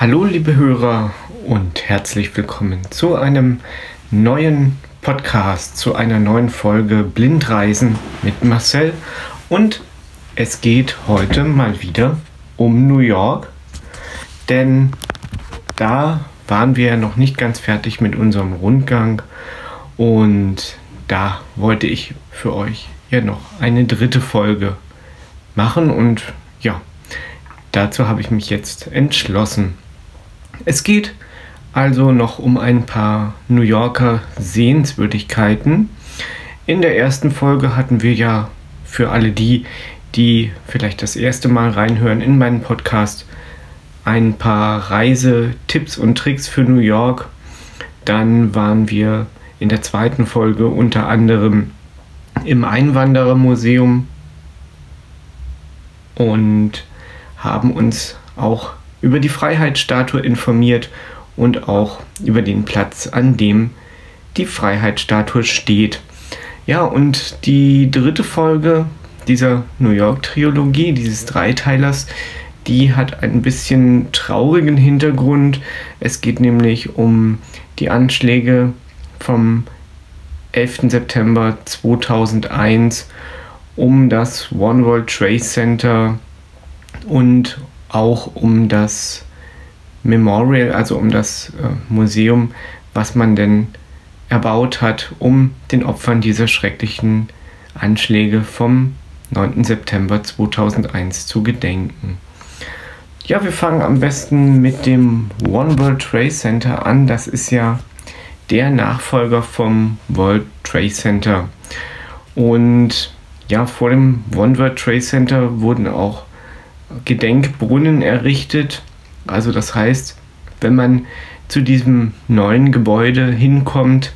Hallo liebe Hörer und herzlich willkommen zu einem neuen Podcast, zu einer neuen Folge Blindreisen mit Marcel. Und es geht heute mal wieder um New York, denn da waren wir ja noch nicht ganz fertig mit unserem Rundgang und da wollte ich für euch ja noch eine dritte Folge machen und ja, dazu habe ich mich jetzt entschlossen. Es geht also noch um ein paar New Yorker Sehenswürdigkeiten. In der ersten Folge hatten wir ja für alle die, die vielleicht das erste Mal reinhören in meinen Podcast, ein paar Reisetipps und Tricks für New York. Dann waren wir in der zweiten Folge unter anderem im Einwanderermuseum und haben uns auch über die Freiheitsstatue informiert und auch über den Platz, an dem die Freiheitsstatue steht. Ja, und die dritte Folge dieser New York-Trilogie, dieses Dreiteilers, die hat ein bisschen traurigen Hintergrund. Es geht nämlich um die Anschläge vom 11. September 2001, um das One World Trade Center und auch um das Memorial, also um das äh, Museum, was man denn erbaut hat, um den Opfern dieser schrecklichen Anschläge vom 9. September 2001 zu gedenken. Ja, wir fangen am besten mit dem One World Trade Center an. Das ist ja der Nachfolger vom World Trade Center. Und ja, vor dem One World Trade Center wurden auch Gedenkbrunnen errichtet. Also das heißt, wenn man zu diesem neuen Gebäude hinkommt,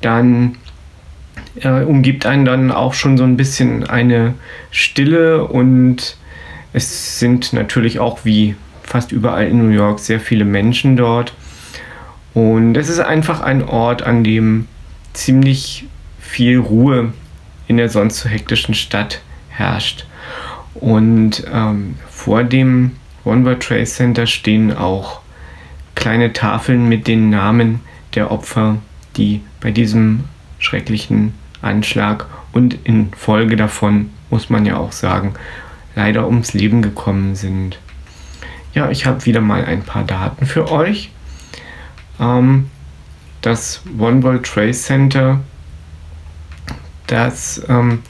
dann äh, umgibt einen dann auch schon so ein bisschen eine Stille und es sind natürlich auch wie fast überall in New York sehr viele Menschen dort. Und es ist einfach ein Ort, an dem ziemlich viel Ruhe in der sonst so hektischen Stadt herrscht. Und ähm, vor dem One World Trade Center stehen auch kleine Tafeln mit den Namen der Opfer, die bei diesem schrecklichen Anschlag und in Folge davon, muss man ja auch sagen, leider ums Leben gekommen sind. Ja, ich habe wieder mal ein paar Daten für euch. Ähm, das One World Trade Center, das ähm,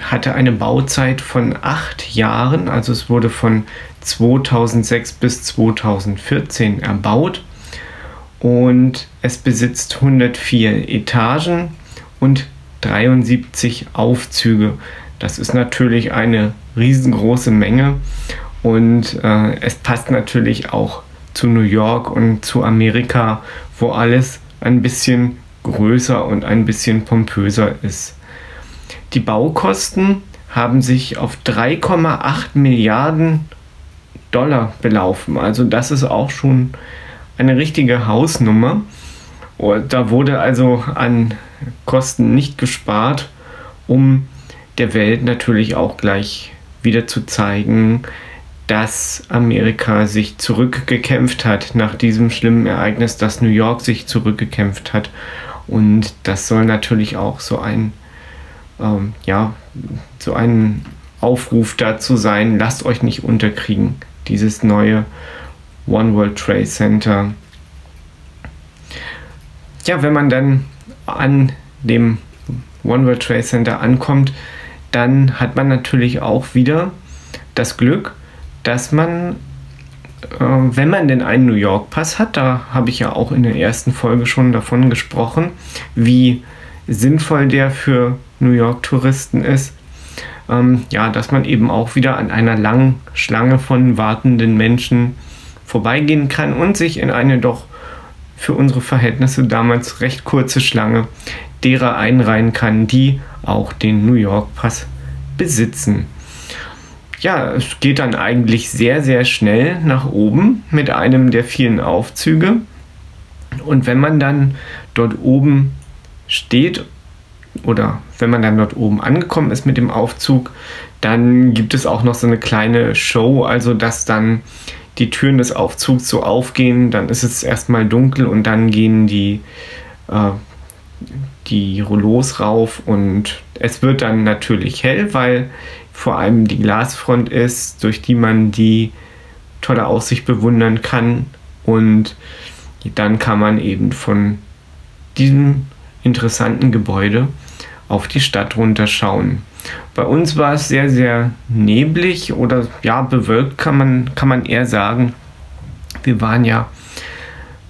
hatte eine Bauzeit von acht Jahren, also es wurde von 2006 bis 2014 erbaut und es besitzt 104 Etagen und 73 Aufzüge. Das ist natürlich eine riesengroße Menge und äh, es passt natürlich auch zu New York und zu Amerika, wo alles ein bisschen größer und ein bisschen pompöser ist. Die Baukosten haben sich auf 3,8 Milliarden Dollar belaufen. Also das ist auch schon eine richtige Hausnummer. Und da wurde also an Kosten nicht gespart, um der Welt natürlich auch gleich wieder zu zeigen, dass Amerika sich zurückgekämpft hat nach diesem schlimmen Ereignis, dass New York sich zurückgekämpft hat. Und das soll natürlich auch so ein ähm, ja, so ein Aufruf dazu sein, lasst euch nicht unterkriegen. Dieses neue One World Trade Center. Ja, wenn man dann an dem One World Trade Center ankommt, dann hat man natürlich auch wieder das Glück, dass man, äh, wenn man denn einen New York Pass hat, da habe ich ja auch in der ersten Folge schon davon gesprochen, wie sinnvoll der für New York-Touristen ist, ähm, ja, dass man eben auch wieder an einer langen Schlange von wartenden Menschen vorbeigehen kann und sich in eine doch für unsere Verhältnisse damals recht kurze Schlange derer einreihen kann, die auch den New York Pass besitzen. Ja, es geht dann eigentlich sehr, sehr schnell nach oben mit einem der vielen Aufzüge. Und wenn man dann dort oben steht oder wenn man dann dort oben angekommen ist mit dem Aufzug, dann gibt es auch noch so eine kleine Show, also dass dann die Türen des Aufzugs so aufgehen, dann ist es erstmal dunkel und dann gehen die, äh, die Rouleaus rauf und es wird dann natürlich hell, weil vor allem die Glasfront ist, durch die man die tolle Aussicht bewundern kann und dann kann man eben von diesem interessanten Gebäude auf die Stadt runterschauen. Bei uns war es sehr, sehr neblig oder ja, bewölkt kann man, kann man eher sagen. Wir waren ja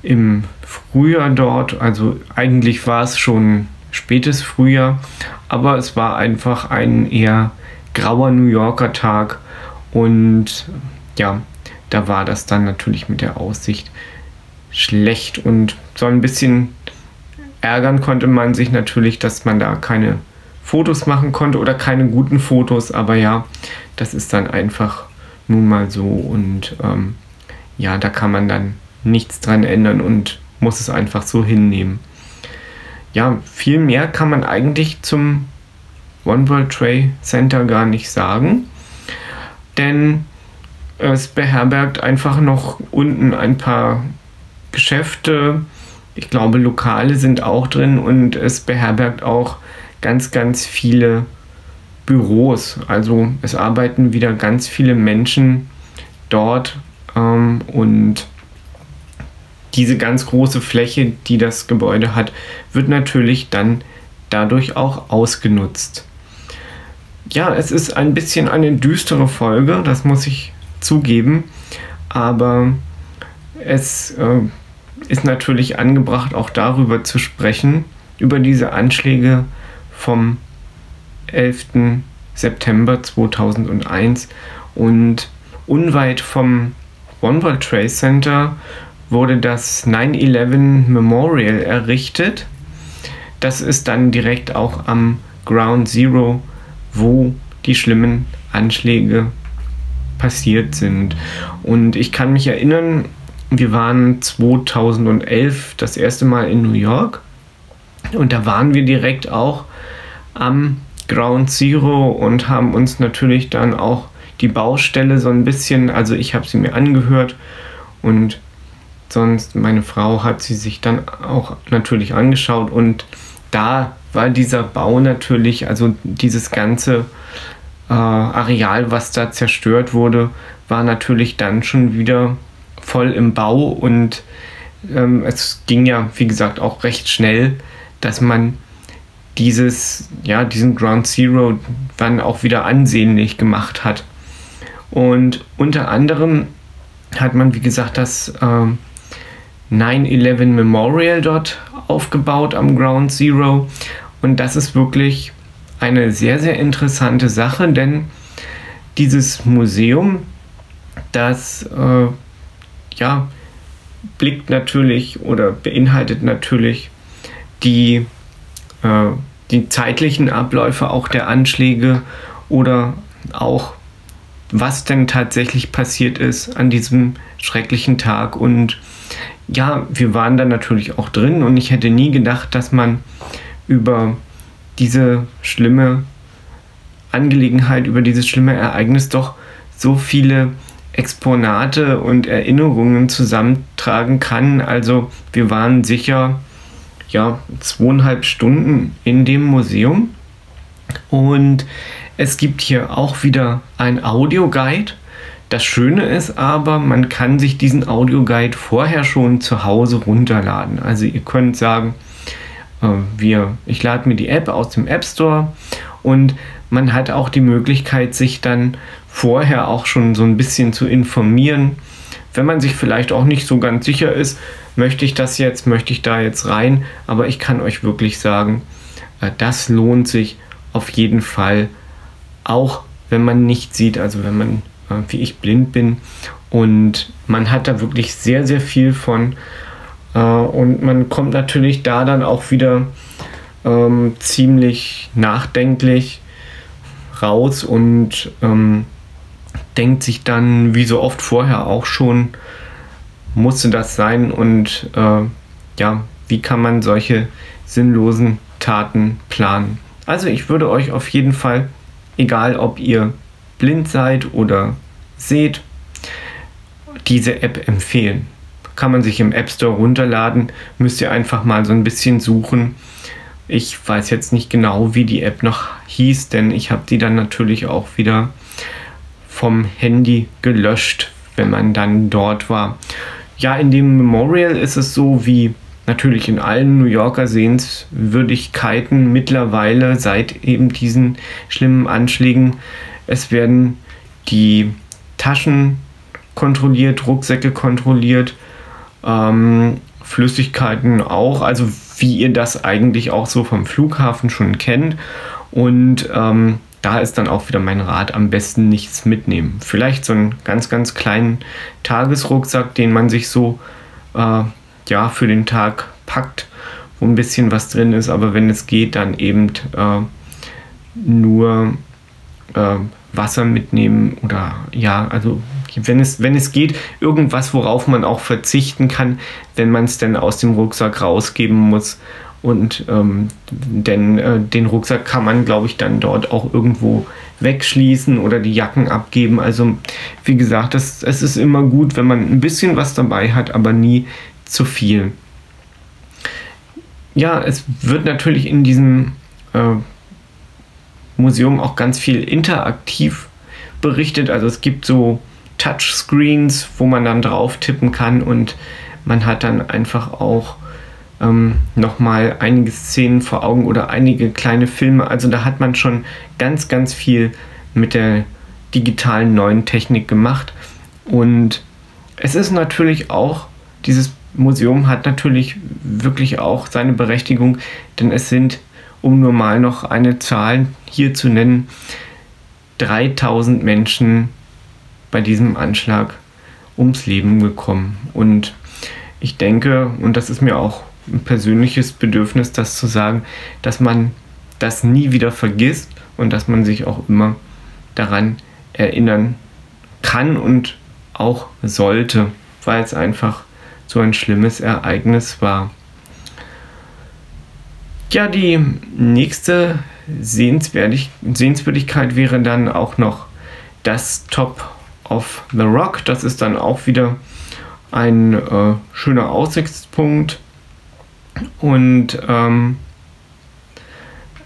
im Frühjahr dort, also eigentlich war es schon spätes Frühjahr, aber es war einfach ein eher grauer New Yorker Tag und ja, da war das dann natürlich mit der Aussicht schlecht und so ein bisschen ärgern konnte man sich natürlich, dass man da keine Fotos machen konnte oder keine guten Fotos, aber ja, das ist dann einfach nun mal so und ähm, ja, da kann man dann nichts dran ändern und muss es einfach so hinnehmen. Ja, viel mehr kann man eigentlich zum One World Trade Center gar nicht sagen, denn es beherbergt einfach noch unten ein paar Geschäfte. Ich glaube, Lokale sind auch drin und es beherbergt auch ganz, ganz viele Büros. Also es arbeiten wieder ganz viele Menschen dort ähm, und diese ganz große Fläche, die das Gebäude hat, wird natürlich dann dadurch auch ausgenutzt. Ja, es ist ein bisschen eine düstere Folge, das muss ich zugeben, aber es äh, ist natürlich angebracht, auch darüber zu sprechen, über diese Anschläge vom 11. September 2001 und unweit vom One World Trade Center wurde das 9-11 Memorial errichtet. Das ist dann direkt auch am Ground Zero, wo die schlimmen Anschläge passiert sind. Und ich kann mich erinnern, wir waren 2011 das erste Mal in New York. Und da waren wir direkt auch am Ground Zero und haben uns natürlich dann auch die Baustelle so ein bisschen, also ich habe sie mir angehört und sonst meine Frau hat sie sich dann auch natürlich angeschaut und da war dieser Bau natürlich, also dieses ganze äh, Areal, was da zerstört wurde, war natürlich dann schon wieder voll im Bau und ähm, es ging ja, wie gesagt, auch recht schnell, dass man dieses, ja, diesen Ground Zero dann auch wieder ansehnlich gemacht hat. Und unter anderem hat man, wie gesagt, das ähm, 9-11 Memorial dort aufgebaut am Ground Zero. Und das ist wirklich eine sehr, sehr interessante Sache, denn dieses Museum, das äh, ja, blickt natürlich oder beinhaltet natürlich die äh, die zeitlichen Abläufe auch der Anschläge oder auch was denn tatsächlich passiert ist an diesem schrecklichen Tag. Und ja, wir waren da natürlich auch drin und ich hätte nie gedacht, dass man über diese schlimme Angelegenheit, über dieses schlimme Ereignis doch so viele Exponate und Erinnerungen zusammentragen kann. Also wir waren sicher ja, zweieinhalb Stunden in dem Museum. Und es gibt hier auch wieder ein Audioguide. Das Schöne ist aber, man kann sich diesen Audioguide vorher schon zu Hause runterladen. Also ihr könnt sagen, äh, wir, ich lade mir die App aus dem App Store und man hat auch die Möglichkeit, sich dann vorher auch schon so ein bisschen zu informieren. Wenn man sich vielleicht auch nicht so ganz sicher ist, möchte ich das jetzt, möchte ich da jetzt rein, aber ich kann euch wirklich sagen, äh, das lohnt sich auf jeden Fall, auch wenn man nicht sieht, also wenn man äh, wie ich blind bin. Und man hat da wirklich sehr, sehr viel von. Äh, und man kommt natürlich da dann auch wieder ähm, ziemlich nachdenklich raus und ähm, denkt sich dann, wie so oft vorher auch schon, musste das sein und äh, ja, wie kann man solche sinnlosen Taten planen? Also ich würde euch auf jeden Fall, egal ob ihr blind seid oder seht, diese App empfehlen. Kann man sich im App Store runterladen, müsst ihr einfach mal so ein bisschen suchen. Ich weiß jetzt nicht genau, wie die App noch hieß, denn ich habe die dann natürlich auch wieder vom Handy gelöscht, wenn man dann dort war. Ja, in dem Memorial ist es so wie natürlich in allen New Yorker Sehenswürdigkeiten mittlerweile seit eben diesen schlimmen Anschlägen. Es werden die Taschen kontrolliert, Rucksäcke kontrolliert, ähm, Flüssigkeiten auch, also wie ihr das eigentlich auch so vom Flughafen schon kennt. Und ähm, da ist dann auch wieder mein Rat, am besten nichts mitnehmen. Vielleicht so einen ganz, ganz kleinen Tagesrucksack, den man sich so äh, ja, für den Tag packt, wo ein bisschen was drin ist, aber wenn es geht, dann eben äh, nur äh, Wasser mitnehmen oder ja, also wenn es, wenn es geht, irgendwas, worauf man auch verzichten kann, wenn man es dann aus dem Rucksack rausgeben muss. Und ähm, denn äh, den Rucksack kann man, glaube ich, dann dort auch irgendwo wegschließen oder die Jacken abgeben. Also wie gesagt, es ist immer gut, wenn man ein bisschen was dabei hat, aber nie zu viel. Ja, es wird natürlich in diesem äh, Museum auch ganz viel interaktiv berichtet. Also es gibt so Touchscreens, wo man dann drauf tippen kann und man hat dann einfach auch ähm, nochmal einige Szenen vor Augen oder einige kleine Filme. Also da hat man schon ganz, ganz viel mit der digitalen neuen Technik gemacht. Und es ist natürlich auch dieses Museum hat natürlich wirklich auch seine Berechtigung, denn es sind, um nur mal noch eine Zahl hier zu nennen, 3000 Menschen bei diesem Anschlag ums Leben gekommen. Und ich denke, und das ist mir auch persönliches Bedürfnis, das zu sagen, dass man das nie wieder vergisst und dass man sich auch immer daran erinnern kann und auch sollte, weil es einfach so ein schlimmes Ereignis war. Ja, die nächste Sehenswürdigkeit wäre dann auch noch das Top of the Rock. Das ist dann auch wieder ein äh, schöner Aussichtspunkt. Und ähm,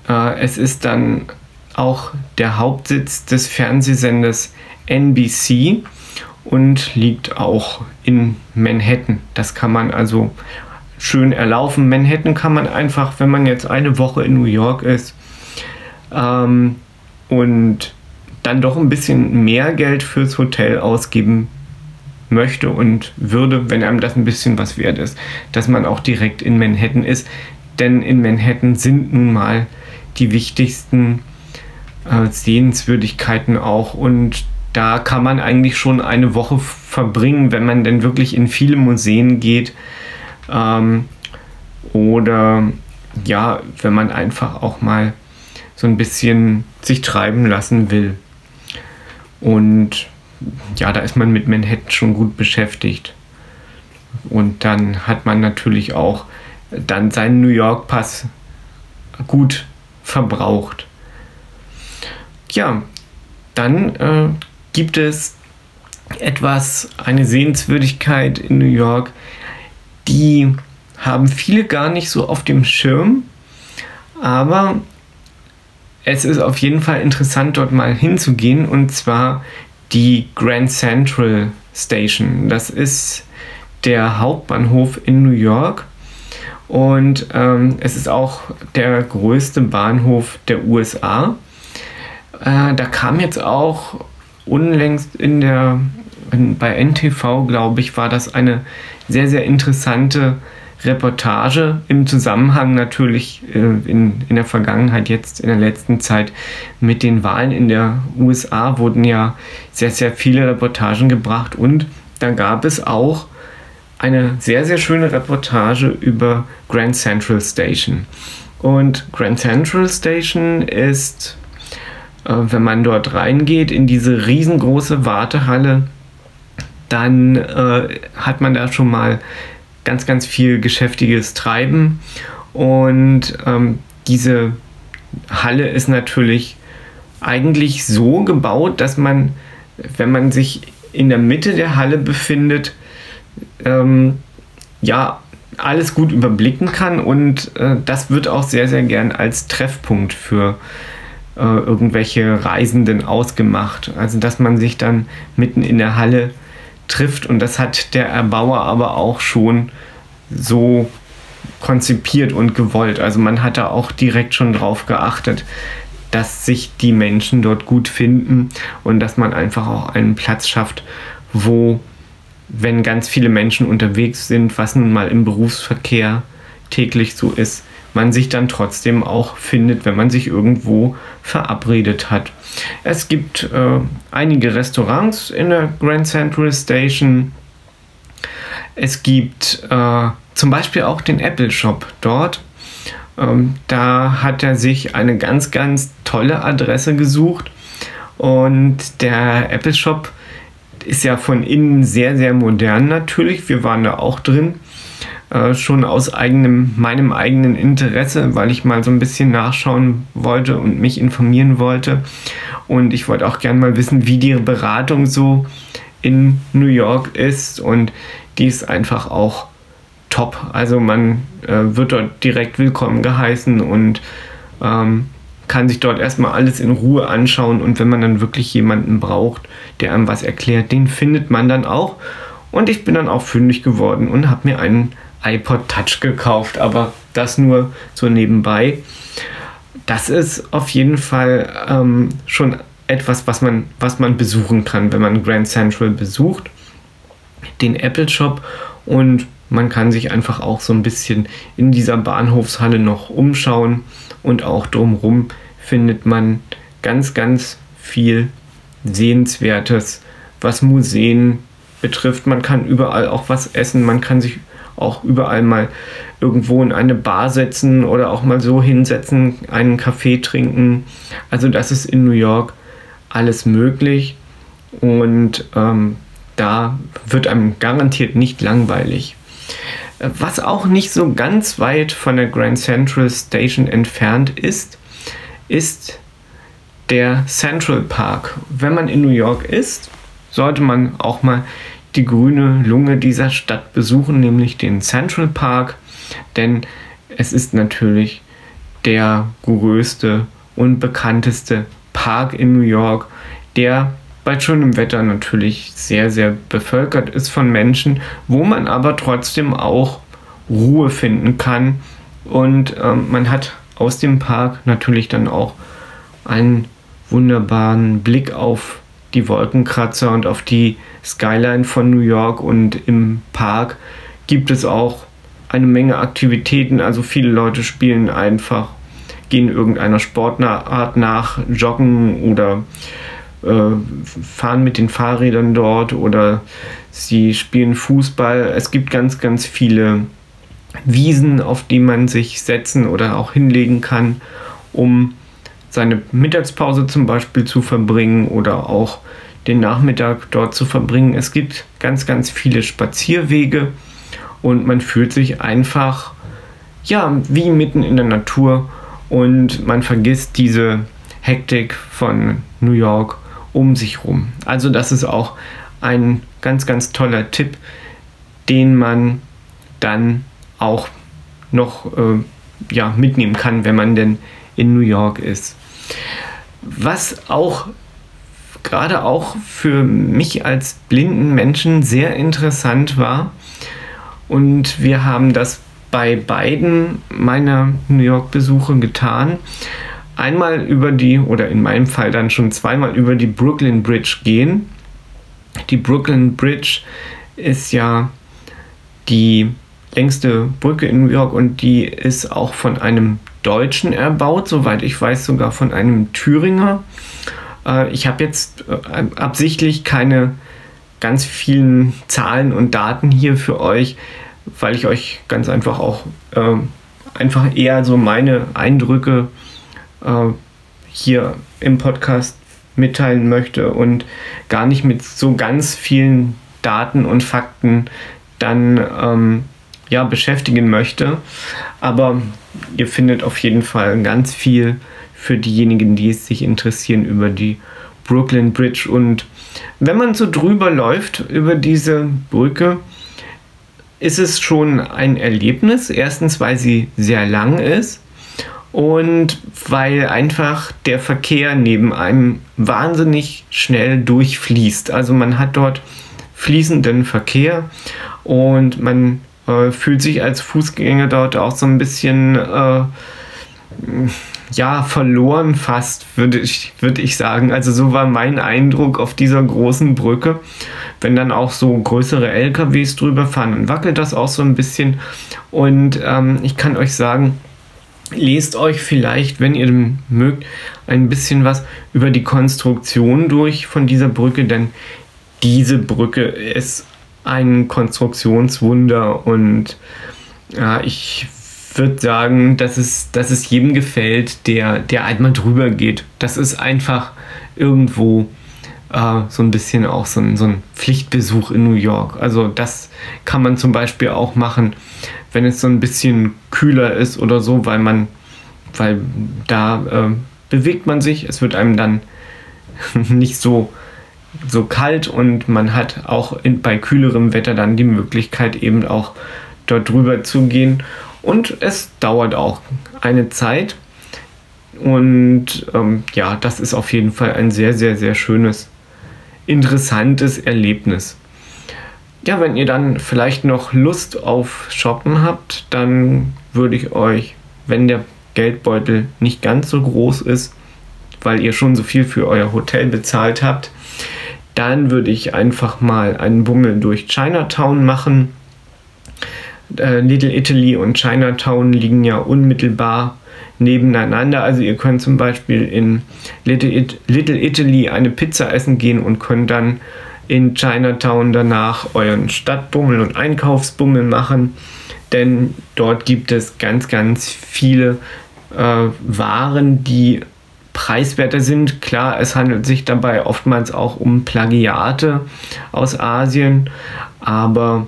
äh, es ist dann auch der Hauptsitz des Fernsehsenders NBC und liegt auch in Manhattan. Das kann man also schön erlaufen. Manhattan kann man einfach, wenn man jetzt eine Woche in New York ist ähm, und dann doch ein bisschen mehr Geld fürs Hotel ausgeben möchte und würde, wenn einem das ein bisschen was wert ist, dass man auch direkt in Manhattan ist. Denn in Manhattan sind nun mal die wichtigsten äh, Sehenswürdigkeiten auch und da kann man eigentlich schon eine Woche verbringen, wenn man denn wirklich in viele Museen geht. Ähm, oder ja, wenn man einfach auch mal so ein bisschen sich treiben lassen will. Und ja, da ist man mit Manhattan schon gut beschäftigt. Und dann hat man natürlich auch dann seinen New York Pass gut verbraucht. Ja, dann äh, gibt es etwas, eine Sehenswürdigkeit in New York, die haben viele gar nicht so auf dem Schirm, aber es ist auf jeden Fall interessant, dort mal hinzugehen und zwar die Grand Central Station. Das ist der Hauptbahnhof in New York und ähm, es ist auch der größte Bahnhof der USA. Äh, da kam jetzt auch unlängst in der, in, bei NTV, glaube ich, war das eine sehr, sehr interessante Reportage im Zusammenhang natürlich äh, in, in der Vergangenheit, jetzt in der letzten Zeit mit den Wahlen in der USA wurden ja sehr, sehr viele Reportagen gebracht und da gab es auch eine sehr, sehr schöne Reportage über Grand Central Station. Und Grand Central Station ist äh, wenn man dort reingeht in diese riesengroße Wartehalle, dann äh, hat man da schon mal ganz, ganz viel geschäftiges Treiben. Und ähm, diese Halle ist natürlich eigentlich so gebaut, dass man, wenn man sich in der Mitte der Halle befindet, ähm, ja, alles gut überblicken kann und äh, das wird auch sehr, sehr gern als Treffpunkt für äh, irgendwelche Reisenden ausgemacht. Also, dass man sich dann mitten in der Halle trifft und das hat der Erbauer aber auch schon so konzipiert und gewollt. Also man hat da auch direkt schon drauf geachtet, dass sich die Menschen dort gut finden und dass man einfach auch einen Platz schafft, wo, wenn ganz viele Menschen unterwegs sind, was nun mal im Berufsverkehr täglich so ist, man sich dann trotzdem auch findet, wenn man sich irgendwo verabredet hat. Es gibt äh, einige Restaurants in der Grand Central Station. Es gibt äh, zum Beispiel auch den Apple Shop dort. Ähm, da hat er sich eine ganz, ganz tolle Adresse gesucht. Und der Apple Shop ist ja von innen sehr, sehr modern natürlich. Wir waren da auch drin. Äh, schon aus eigenem, meinem eigenen Interesse, weil ich mal so ein bisschen nachschauen wollte und mich informieren wollte. Und ich wollte auch gerne mal wissen, wie die Beratung so in New York ist. Und die ist einfach auch top. Also man äh, wird dort direkt willkommen geheißen und ähm, kann sich dort erstmal alles in Ruhe anschauen. Und wenn man dann wirklich jemanden braucht, der einem was erklärt, den findet man dann auch. Und ich bin dann auch fündig geworden und habe mir einen iPod Touch gekauft, aber das nur so nebenbei. Das ist auf jeden Fall ähm, schon etwas, was man, was man besuchen kann, wenn man Grand Central besucht. Den Apple Shop und man kann sich einfach auch so ein bisschen in dieser Bahnhofshalle noch umschauen und auch drumherum findet man ganz, ganz viel Sehenswertes, was Museen betrifft. Man kann überall auch was essen, man kann sich auch überall mal irgendwo in eine Bar setzen oder auch mal so hinsetzen, einen Kaffee trinken. Also das ist in New York alles möglich und ähm, da wird einem garantiert nicht langweilig. Was auch nicht so ganz weit von der Grand Central Station entfernt ist, ist der Central Park. Wenn man in New York ist, sollte man auch mal die grüne Lunge dieser Stadt besuchen, nämlich den Central Park, denn es ist natürlich der größte und bekannteste Park in New York, der bei schönem Wetter natürlich sehr, sehr bevölkert ist von Menschen, wo man aber trotzdem auch Ruhe finden kann. Und ähm, man hat aus dem Park natürlich dann auch einen wunderbaren Blick auf die Wolkenkratzer und auf die Skyline von New York und im Park gibt es auch eine Menge Aktivitäten. Also viele Leute spielen einfach, gehen irgendeiner Sportart nach, joggen oder äh, fahren mit den Fahrrädern dort oder sie spielen Fußball. Es gibt ganz, ganz viele Wiesen, auf die man sich setzen oder auch hinlegen kann, um seine Mittagspause zum Beispiel zu verbringen oder auch den Nachmittag dort zu verbringen. Es gibt ganz, ganz viele Spazierwege und man fühlt sich einfach ja wie mitten in der Natur und man vergisst diese Hektik von New York um sich rum. Also das ist auch ein ganz, ganz toller Tipp, den man dann auch noch äh, ja, mitnehmen kann, wenn man denn in New York ist. Was auch gerade auch für mich als blinden Menschen sehr interessant war. Und wir haben das bei beiden meiner New York-Besuche getan. Einmal über die, oder in meinem Fall dann schon zweimal über die Brooklyn Bridge gehen. Die Brooklyn Bridge ist ja die längste Brücke in New York und die ist auch von einem Deutschen erbaut, soweit ich weiß, sogar von einem Thüringer. Äh, ich habe jetzt äh, absichtlich keine ganz vielen Zahlen und Daten hier für euch, weil ich euch ganz einfach auch äh, einfach eher so meine Eindrücke äh, hier im Podcast mitteilen möchte und gar nicht mit so ganz vielen Daten und Fakten dann ähm, ja, beschäftigen möchte. Aber ihr findet auf jeden Fall ganz viel für diejenigen, die es sich interessieren über die Brooklyn Bridge und wenn man so drüber läuft über diese Brücke, ist es schon ein Erlebnis. Erstens, weil sie sehr lang ist und weil einfach der Verkehr neben einem wahnsinnig schnell durchfließt. Also man hat dort fließenden Verkehr und man äh, fühlt sich als Fußgänger dort auch so ein bisschen äh, ja verloren fast würde ich würde ich sagen. Also so war mein Eindruck auf dieser großen Brücke. Wenn dann auch so größere LKWs drüber fahren dann wackelt das auch so ein bisschen. Und ähm, ich kann euch sagen lest euch vielleicht, wenn ihr mögt, ein bisschen was über die Konstruktion durch von dieser Brücke, denn diese Brücke ist ein Konstruktionswunder und ja, ich würde sagen, dass es, dass es jedem gefällt, der, der einmal drüber geht. Das ist einfach irgendwo äh, so ein bisschen auch so ein, so ein Pflichtbesuch in New York. Also das kann man zum Beispiel auch machen, wenn es so ein bisschen kühler ist oder so, weil man, weil da äh, bewegt man sich, es wird einem dann nicht so so kalt und man hat auch in, bei kühlerem Wetter dann die Möglichkeit eben auch dort drüber zu gehen und es dauert auch eine Zeit und ähm, ja, das ist auf jeden Fall ein sehr, sehr, sehr schönes, interessantes Erlebnis. Ja, wenn ihr dann vielleicht noch Lust auf Shoppen habt, dann würde ich euch, wenn der Geldbeutel nicht ganz so groß ist, weil ihr schon so viel für euer Hotel bezahlt habt, dann würde ich einfach mal einen Bummel durch Chinatown machen. Äh, Little Italy und Chinatown liegen ja unmittelbar nebeneinander. Also ihr könnt zum Beispiel in Little, It Little Italy eine Pizza essen gehen und könnt dann in Chinatown danach euren Stadtbummel und Einkaufsbummel machen. Denn dort gibt es ganz, ganz viele äh, Waren, die preiswerter sind. Klar, es handelt sich dabei oftmals auch um Plagiate aus Asien, aber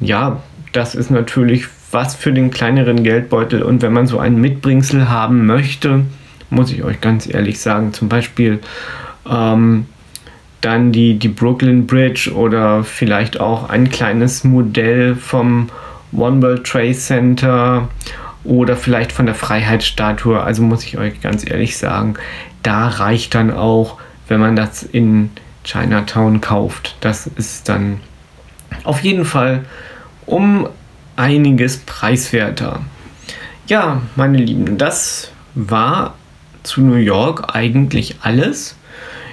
ja, das ist natürlich was für den kleineren Geldbeutel und wenn man so ein Mitbringsel haben möchte, muss ich euch ganz ehrlich sagen, zum Beispiel ähm, dann die, die Brooklyn Bridge oder vielleicht auch ein kleines Modell vom One World Trade Center oder vielleicht von der Freiheitsstatue. Also muss ich euch ganz ehrlich sagen, da reicht dann auch, wenn man das in Chinatown kauft. Das ist dann auf jeden Fall um einiges preiswerter. Ja, meine Lieben, das war zu New York eigentlich alles.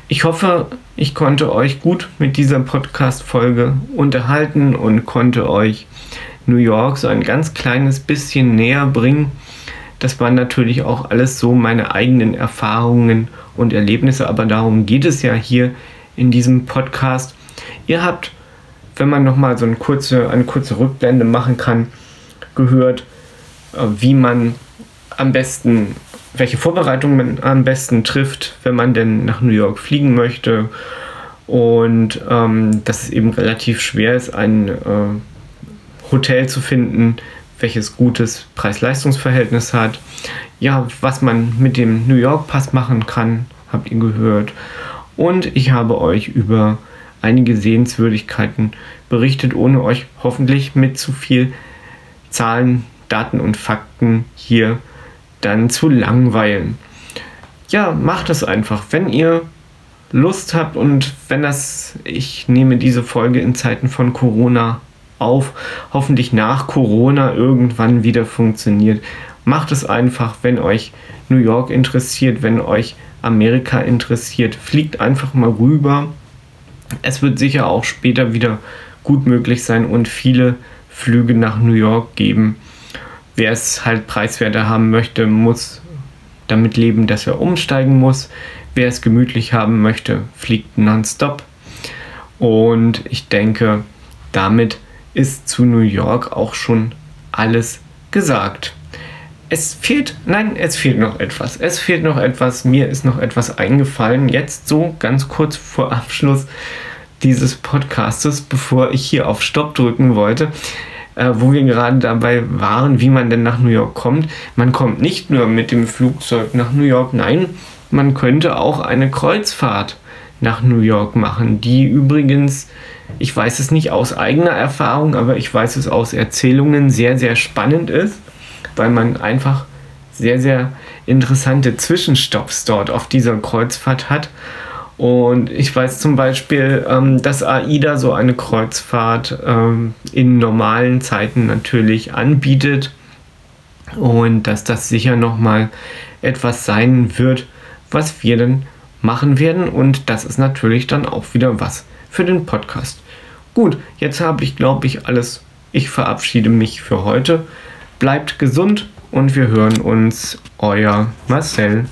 Ich hoffe, ich konnte euch gut mit dieser Podcast-Folge unterhalten und konnte euch New York so ein ganz kleines bisschen näher bringen. Das waren natürlich auch alles so meine eigenen Erfahrungen und Erlebnisse, aber darum geht es ja hier in diesem Podcast. Ihr habt, wenn man nochmal so eine kurze, eine kurze Rückblende machen kann, gehört, äh, wie man am besten, welche Vorbereitungen man am besten trifft, wenn man denn nach New York fliegen möchte. Und ähm, dass es eben relativ schwer ist, ein äh, Hotel zu finden, welches gutes Preis-Leistungs-Verhältnis hat. Ja, was man mit dem New York Pass machen kann, habt ihr gehört. Und ich habe euch über einige Sehenswürdigkeiten berichtet, ohne euch hoffentlich mit zu viel Zahlen, Daten und Fakten hier dann zu langweilen. Ja, macht es einfach. Wenn ihr Lust habt und wenn das, ich nehme diese Folge in Zeiten von Corona auf, hoffentlich nach Corona irgendwann wieder funktioniert. Macht es einfach, wenn euch New York interessiert, wenn euch Amerika interessiert, fliegt einfach mal rüber. Es wird sicher auch später wieder gut möglich sein und viele Flüge nach New York geben. Wer es halt preiswerter haben möchte, muss damit leben, dass er umsteigen muss. Wer es gemütlich haben möchte, fliegt nonstop. Und ich denke, damit ist zu New York auch schon alles gesagt. Es fehlt, nein, es fehlt noch etwas. Es fehlt noch etwas. Mir ist noch etwas eingefallen. Jetzt so ganz kurz vor Abschluss dieses Podcastes, bevor ich hier auf Stopp drücken wollte, äh, wo wir gerade dabei waren, wie man denn nach New York kommt. Man kommt nicht nur mit dem Flugzeug nach New York, nein, man könnte auch eine Kreuzfahrt nach New York machen, die übrigens, ich weiß es nicht aus eigener Erfahrung, aber ich weiß es aus Erzählungen, sehr, sehr spannend ist, weil man einfach sehr, sehr interessante Zwischenstopps dort auf dieser Kreuzfahrt hat. Und ich weiß zum Beispiel, ähm, dass AIDA so eine Kreuzfahrt ähm, in normalen Zeiten natürlich anbietet und dass das sicher nochmal etwas sein wird, was wir dann machen werden. Und das ist natürlich dann auch wieder was für den Podcast. Gut, jetzt habe ich, glaube ich, alles. Ich verabschiede mich für heute. Bleibt gesund und wir hören uns. Euer Marcel.